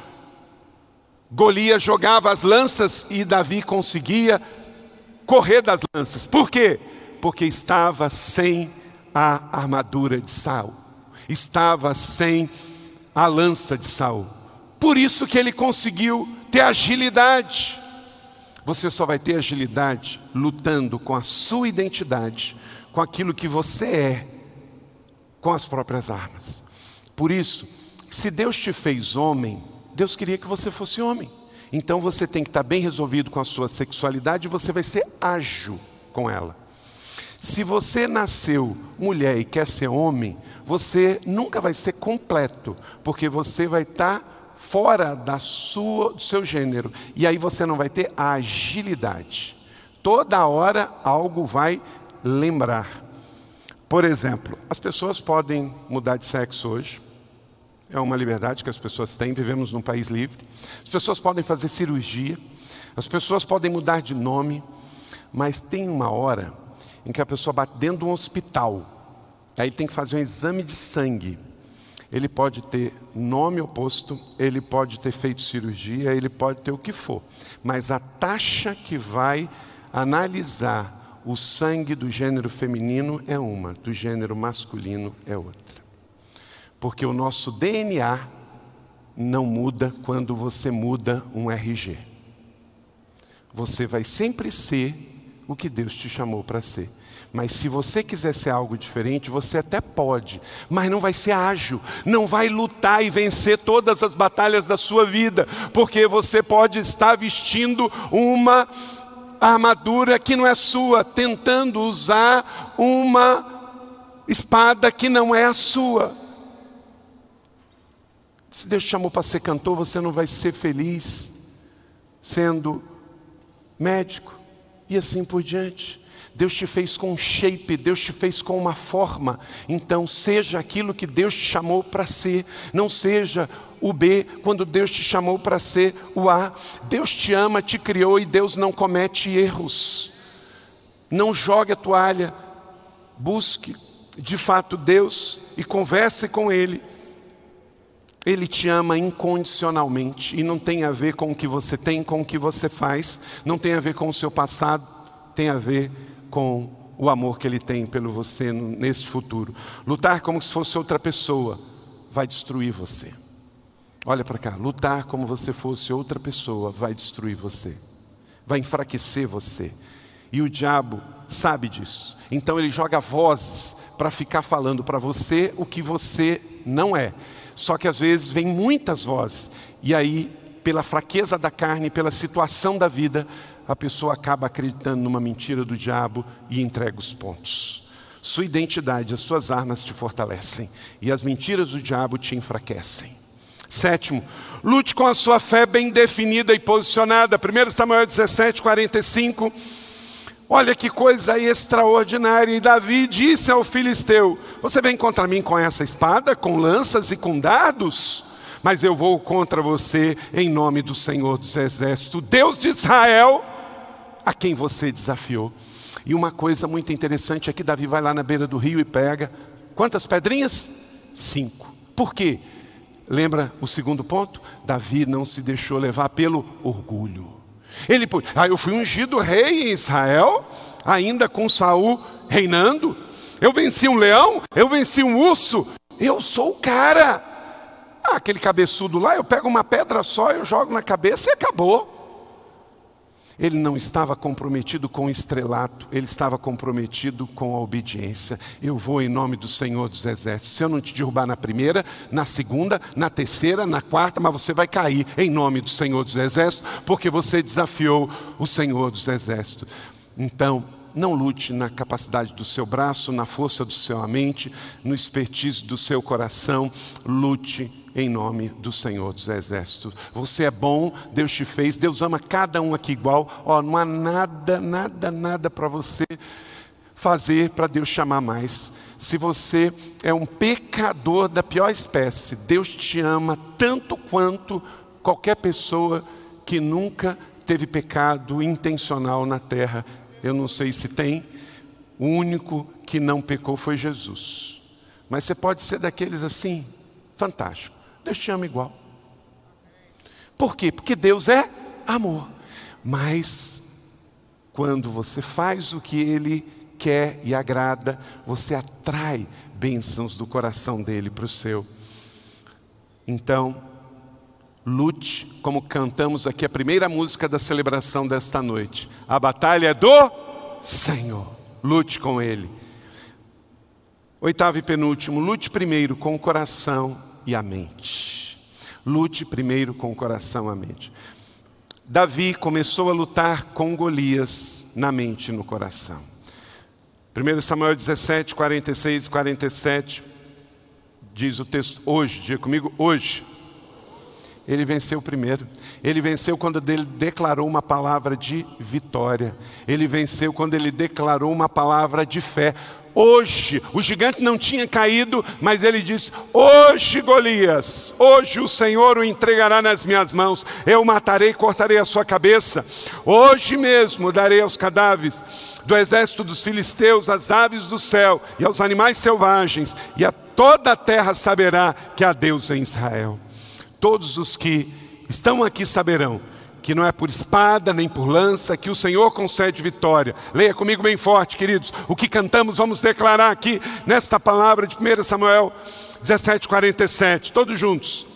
Golias jogava as lanças e Davi conseguia correr das lanças. Por quê? Porque estava sem a armadura de Saul. Estava sem a lança de Saul. Por isso que ele conseguiu ter agilidade. Você só vai ter agilidade lutando com a sua identidade, com aquilo que você é, com as próprias armas. Por isso, se Deus te fez homem, Deus queria que você fosse homem. Então você tem que estar bem resolvido com a sua sexualidade e você vai ser ágil com ela. Se você nasceu mulher e quer ser homem, você nunca vai ser completo, porque você vai estar fora da sua, do seu gênero. E aí você não vai ter a agilidade. Toda hora algo vai lembrar. Por exemplo, as pessoas podem mudar de sexo hoje. É uma liberdade que as pessoas têm, vivemos num país livre. As pessoas podem fazer cirurgia, as pessoas podem mudar de nome, mas tem uma hora em que a pessoa bate dentro de um hospital, aí tem que fazer um exame de sangue. Ele pode ter nome oposto, ele pode ter feito cirurgia, ele pode ter o que for, mas a taxa que vai analisar o sangue do gênero feminino é uma, do gênero masculino é outra. Porque o nosso DNA não muda quando você muda um RG. Você vai sempre ser o que Deus te chamou para ser. Mas se você quiser ser algo diferente, você até pode, mas não vai ser ágil, não vai lutar e vencer todas as batalhas da sua vida, porque você pode estar vestindo uma armadura que não é sua, tentando usar uma espada que não é a sua. Se Deus te chamou para ser cantor, você não vai ser feliz sendo médico e assim por diante. Deus te fez com um shape, Deus te fez com uma forma. Então, seja aquilo que Deus te chamou para ser. Não seja o B quando Deus te chamou para ser o A. Deus te ama, te criou e Deus não comete erros. Não jogue a toalha. Busque de fato Deus e converse com Ele. Ele te ama incondicionalmente e não tem a ver com o que você tem, com o que você faz, não tem a ver com o seu passado, tem a ver com o amor que Ele tem pelo você nesse futuro. Lutar como se fosse outra pessoa vai destruir você. Olha para cá, lutar como se fosse outra pessoa vai destruir você, vai enfraquecer você. E o diabo sabe disso. Então ele joga vozes para ficar falando para você o que você não é. Só que às vezes vem muitas vozes, e aí, pela fraqueza da carne, pela situação da vida, a pessoa acaba acreditando numa mentira do diabo e entrega os pontos. Sua identidade, as suas armas te fortalecem, e as mentiras do diabo te enfraquecem. Sétimo, lute com a sua fé bem definida e posicionada. 1 Samuel 17, 45. Olha que coisa extraordinária. E Davi disse ao filisteu: Você vem contra mim com essa espada, com lanças e com dardos? Mas eu vou contra você em nome do Senhor dos Exércitos, Deus de Israel, a quem você desafiou. E uma coisa muito interessante é que Davi vai lá na beira do rio e pega quantas pedrinhas? Cinco. Por quê? Lembra o segundo ponto? Davi não se deixou levar pelo orgulho. Ele, ah, eu fui ungido rei em Israel, ainda com Saul reinando. Eu venci um leão, eu venci um urso. Eu sou o cara. Ah, aquele cabeçudo lá, eu pego uma pedra só, eu jogo na cabeça e acabou. Ele não estava comprometido com o estrelato, ele estava comprometido com a obediência. Eu vou em nome do Senhor dos Exércitos. Se eu não te derrubar na primeira, na segunda, na terceira, na quarta, mas você vai cair em nome do Senhor dos Exércitos, porque você desafiou o Senhor dos Exércitos. Então, não lute na capacidade do seu braço, na força do sua mente, no expertise do seu coração, lute em nome do Senhor dos Exércitos. Você é bom, Deus te fez, Deus ama cada um aqui igual. Ó, não há nada, nada, nada para você fazer para Deus chamar mais. Se você é um pecador da pior espécie, Deus te ama tanto quanto qualquer pessoa que nunca teve pecado intencional na terra. Eu não sei se tem, o único que não pecou foi Jesus. Mas você pode ser daqueles assim, fantástico. Deus te ama igual. Por quê? Porque Deus é amor. Mas, quando você faz o que Ele quer e agrada, você atrai bênçãos do coração dele para o seu. Então, lute, como cantamos aqui a primeira música da celebração desta noite. A batalha é do Senhor. Lute com Ele. Oitavo e penúltimo, lute primeiro com o coração e a mente. Lute primeiro com o coração e a mente. Davi começou a lutar com Golias na mente e no coração. 1 Samuel 17, 46 e 47, diz o texto, hoje, diga comigo, hoje. Ele venceu primeiro. Ele venceu quando ele declarou uma palavra de vitória. Ele venceu quando ele declarou uma palavra de fé hoje. O gigante não tinha caído, mas ele disse: Hoje, Golias, hoje o Senhor o entregará nas minhas mãos. Eu matarei e cortarei a sua cabeça. Hoje mesmo darei aos cadáveres do exército dos filisteus, às aves do céu e aos animais selvagens, e a toda a terra saberá que há Deus em Israel. Todos os que estão aqui saberão que não é por espada nem por lança que o Senhor concede vitória. Leia comigo bem forte, queridos. O que cantamos, vamos declarar aqui nesta palavra de 1 Samuel 17:47, todos juntos.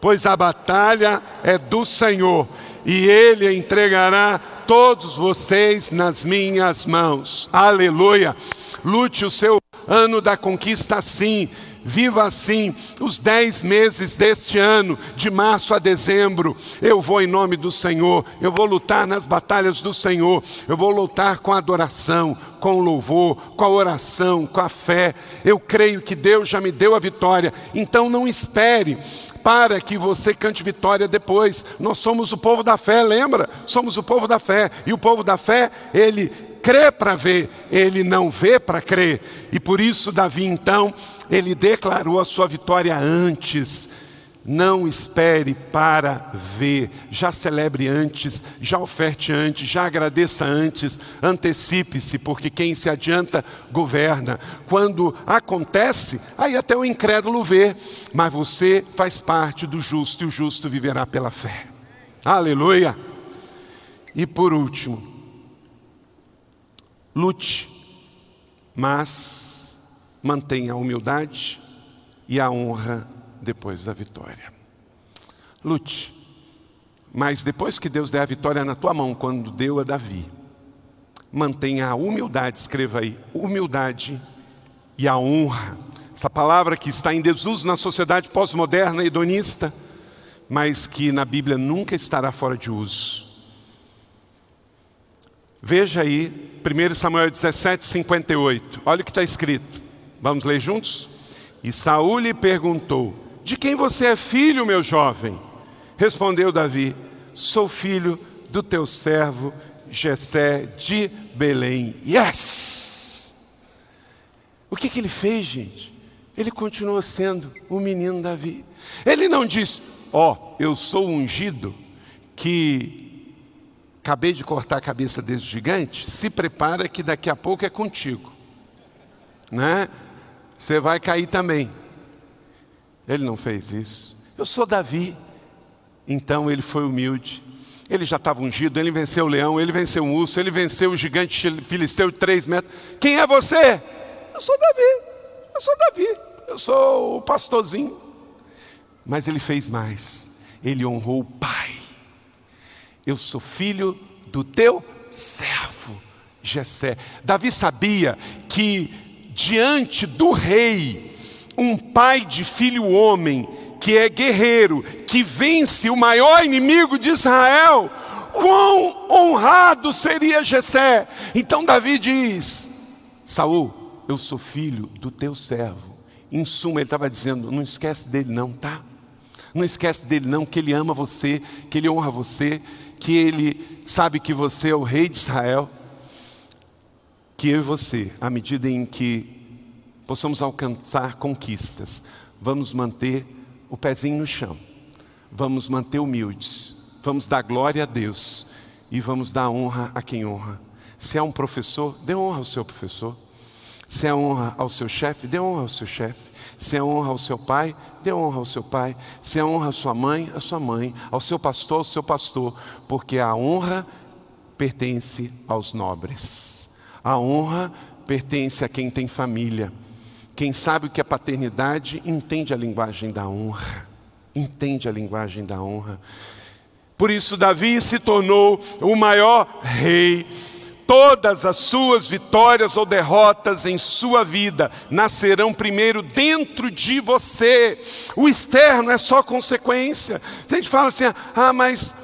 Pois a batalha é do Senhor, e ele entregará todos vocês nas minhas mãos. Aleluia. Lute o seu ano da conquista assim Viva assim os dez meses deste ano, de março a dezembro. Eu vou em nome do Senhor, eu vou lutar nas batalhas do Senhor, eu vou lutar com a adoração, com o louvor, com a oração, com a fé. Eu creio que Deus já me deu a vitória, então não espere para que você cante vitória depois. Nós somos o povo da fé, lembra? Somos o povo da fé, e o povo da fé, ele crê para ver, ele não vê para crer. E por isso, Davi, então, ele declarou a sua vitória antes. Não espere para ver, já celebre antes, já oferte antes, já agradeça antes, antecipe-se, porque quem se adianta governa. Quando acontece, aí até o incrédulo vê, mas você faz parte do justo e o justo viverá pela fé. Aleluia! E por último, Lute, mas mantenha a humildade e a honra depois da vitória. Lute, mas depois que Deus der a vitória na tua mão, quando deu a Davi, mantenha a humildade, escreva aí, humildade e a honra. Essa palavra que está em desuso na sociedade pós-moderna hedonista, mas que na Bíblia nunca estará fora de uso. Veja aí, 1 Samuel 17, 58. Olha o que está escrito. Vamos ler juntos? E Saul lhe perguntou: De quem você é filho, meu jovem? Respondeu Davi: Sou filho do teu servo Jessé de Belém. Yes! O que, que ele fez, gente? Ele continua sendo o menino Davi. Ele não diz, ó, oh, eu sou ungido que acabei de cortar a cabeça desse gigante, se prepara que daqui a pouco é contigo. Né? Você vai cair também. Ele não fez isso. Eu sou Davi. Então ele foi humilde. Ele já estava ungido, ele venceu o leão, ele venceu o urso, ele venceu o gigante filisteu de três metros. Quem é você? Eu sou Davi. Eu sou Davi. Eu sou o pastorzinho. Mas ele fez mais. Ele honrou o pai. Eu sou filho do teu servo, Jessé. Davi sabia que diante do rei, um pai de filho homem, que é guerreiro, que vence o maior inimigo de Israel, quão honrado seria Jessé. Então Davi diz: Saul, eu sou filho do teu servo. Em suma, ele estava dizendo: não esquece dele, não, tá? Não esquece dele, não, que ele ama você, que ele honra você, que ele sabe que você é o rei de Israel. Que eu e você, à medida em que possamos alcançar conquistas, vamos manter o pezinho no chão, vamos manter humildes, vamos dar glória a Deus e vamos dar honra a quem honra. Se é um professor, dê honra ao seu professor. Se é honra ao seu chefe, dê honra ao seu chefe. Se é honra ao seu pai, dê honra ao seu pai. Se é honra à sua mãe, à sua mãe. Ao seu pastor, ao seu pastor. Porque a honra pertence aos nobres. A honra pertence a quem tem família. Quem sabe o que é paternidade entende a linguagem da honra. Entende a linguagem da honra. Por isso, Davi se tornou o maior rei. Todas as suas vitórias ou derrotas em sua vida nascerão primeiro dentro de você. O externo é só consequência. A gente fala assim: ah, mas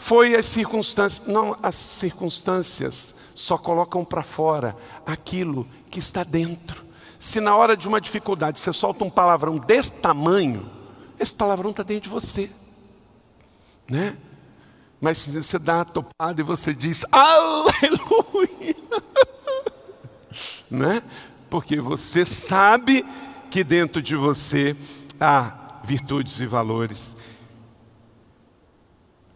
foi as circunstâncias. Não, as circunstâncias só colocam para fora aquilo que está dentro. Se na hora de uma dificuldade você solta um palavrão desse tamanho, esse palavrão está dentro de você. Né? Mas se você dá uma topada e você diz, aleluia, né? porque você sabe que dentro de você há virtudes e valores.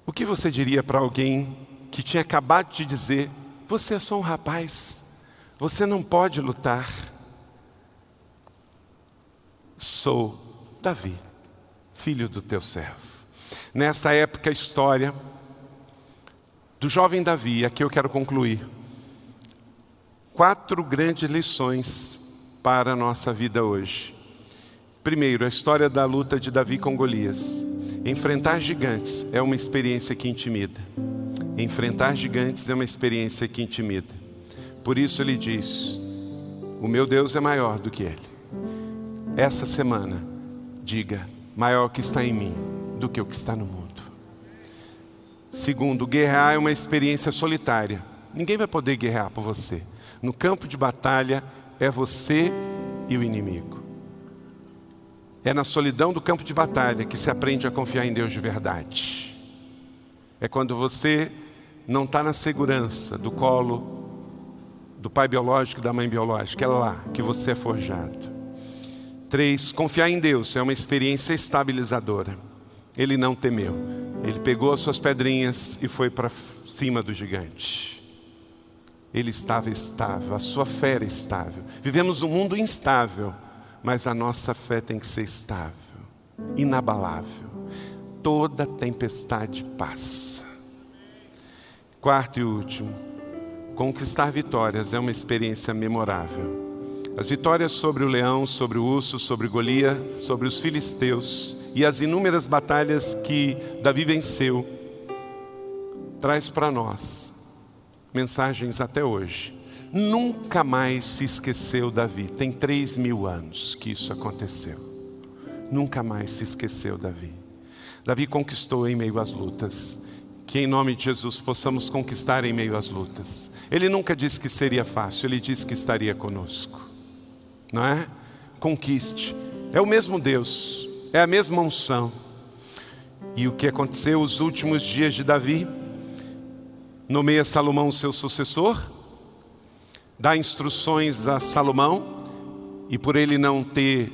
O que você diria para alguém que tinha acabado de dizer: Você é só um rapaz, você não pode lutar? sou Davi, filho do teu servo. Nessa época, a história do jovem Davi, aqui eu quero concluir. Quatro grandes lições para a nossa vida hoje. Primeiro, a história da luta de Davi com Golias. Enfrentar gigantes é uma experiência que intimida. Enfrentar gigantes é uma experiência que intimida. Por isso ele diz: O meu Deus é maior do que ele essa semana, diga: maior que está em mim do que o que está no mundo. Segundo, guerrear é uma experiência solitária. Ninguém vai poder guerrear por você. No campo de batalha é você e o inimigo. É na solidão do campo de batalha que se aprende a confiar em Deus de verdade. É quando você não está na segurança do colo do pai biológico e da mãe biológica. É lá que você é forjado. Três, confiar em Deus é uma experiência estabilizadora. Ele não temeu. Ele pegou as suas pedrinhas e foi para cima do gigante. Ele estava estável, a sua fé era estável. Vivemos um mundo instável, mas a nossa fé tem que ser estável, inabalável. Toda tempestade passa. Quarto e último, conquistar vitórias é uma experiência memorável. As vitórias sobre o leão, sobre o urso, sobre Golias, sobre os filisteus e as inúmeras batalhas que Davi venceu, traz para nós mensagens até hoje. Nunca mais se esqueceu Davi. Tem três mil anos que isso aconteceu. Nunca mais se esqueceu Davi. Davi conquistou em meio às lutas. Que em nome de Jesus possamos conquistar em meio às lutas. Ele nunca disse que seria fácil, ele disse que estaria conosco não é? Conquiste. É o mesmo Deus, é a mesma unção. E o que aconteceu os últimos dias de Davi? Nomeia Salomão seu sucessor, dá instruções a Salomão, e por ele não ter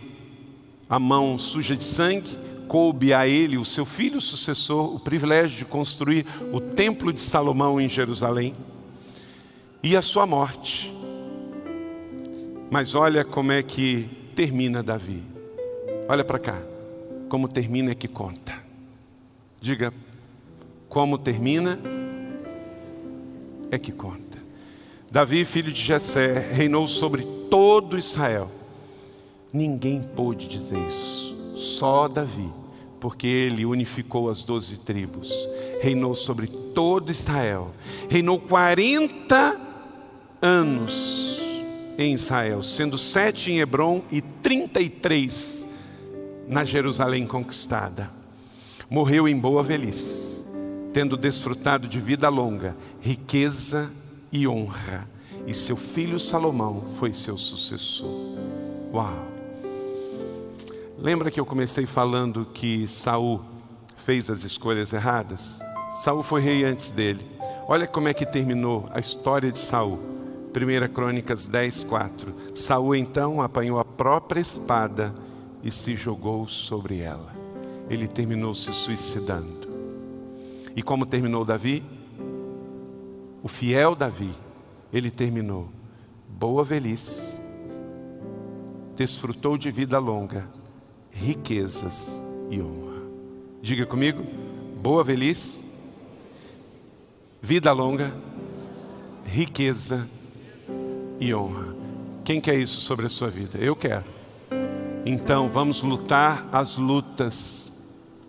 a mão suja de sangue, coube a ele, o seu filho sucessor, o privilégio de construir o templo de Salomão em Jerusalém e a sua morte. Mas olha como é que termina Davi. Olha para cá. Como termina é que conta. Diga, como termina é que conta. Davi, filho de Jessé, reinou sobre todo Israel. Ninguém pôde dizer isso, só Davi, porque ele unificou as doze tribos, reinou sobre todo Israel, reinou 40 anos em Israel, sendo sete em Hebron e 33 na Jerusalém conquistada. Morreu em boa velhice, tendo desfrutado de vida longa, riqueza e honra, e seu filho Salomão foi seu sucessor. Uau! Lembra que eu comecei falando que Saul fez as escolhas erradas? Saul foi rei antes dele. Olha como é que terminou a história de Saul. 1 Crônicas 10, 4. Saul então apanhou a própria espada e se jogou sobre ela. Ele terminou se suicidando. E como terminou Davi? O fiel Davi, ele terminou boa velhice, desfrutou de vida longa, riquezas e honra. Diga comigo, boa velhice, vida longa, riqueza e honra. Quem quer isso sobre a sua vida? Eu quero. Então vamos lutar as lutas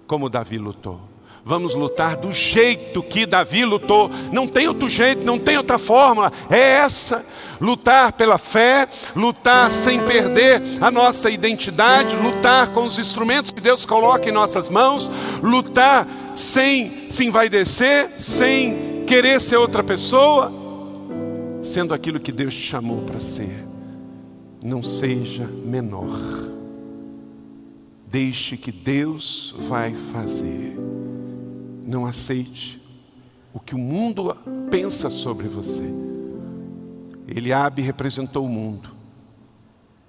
como Davi lutou. Vamos lutar do jeito que Davi lutou. Não tem outro jeito, não tem outra fórmula. É essa. Lutar pela fé, lutar sem perder a nossa identidade, lutar com os instrumentos que Deus coloca em nossas mãos, lutar sem se envaidecer, sem querer ser outra pessoa sendo aquilo que Deus te chamou para ser. Não seja menor. Deixe que Deus vai fazer. Não aceite o que o mundo pensa sobre você. Eliabe representou o mundo.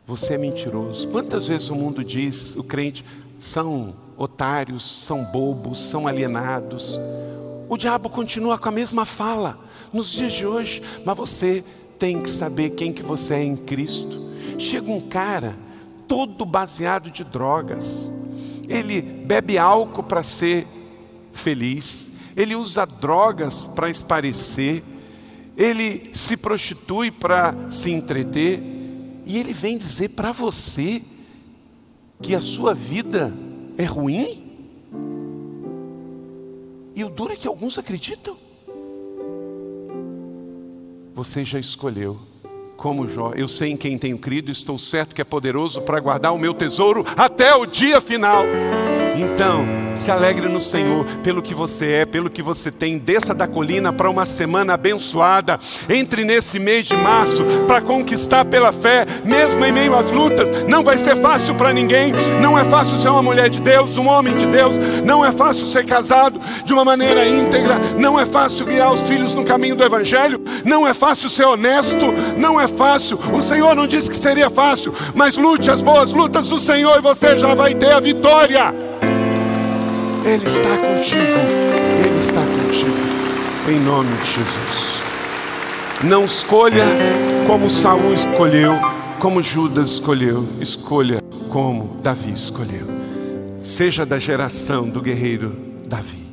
Você é mentiroso. Quantas vezes o mundo diz, o crente, são otários, são bobos, são alienados. O diabo continua com a mesma fala nos dias de hoje, mas você tem que saber quem que você é em Cristo. Chega um cara todo baseado de drogas. Ele bebe álcool para ser feliz, ele usa drogas para esparecer, ele se prostitui para se entreter, e ele vem dizer para você que a sua vida é ruim? E o duro é que alguns acreditam. Você já escolheu. Como Jó, eu sei em quem tenho crido, estou certo que é poderoso para guardar o meu tesouro até o dia final. Então, se alegre no Senhor pelo que você é, pelo que você tem. Desça da colina para uma semana abençoada. Entre nesse mês de março para conquistar pela fé, mesmo em meio às lutas. Não vai ser fácil para ninguém. Não é fácil ser uma mulher de Deus, um homem de Deus. Não é fácil ser casado de uma maneira íntegra. Não é fácil guiar os filhos no caminho do Evangelho. Não é fácil ser honesto. Não é fácil. O Senhor não disse que seria fácil, mas lute as boas lutas do Senhor e você já vai ter a vitória. Ele está contigo. Ele está contigo. Em nome de Jesus. Não escolha como Saul escolheu, como Judas escolheu. Escolha como Davi escolheu. Seja da geração do guerreiro Davi.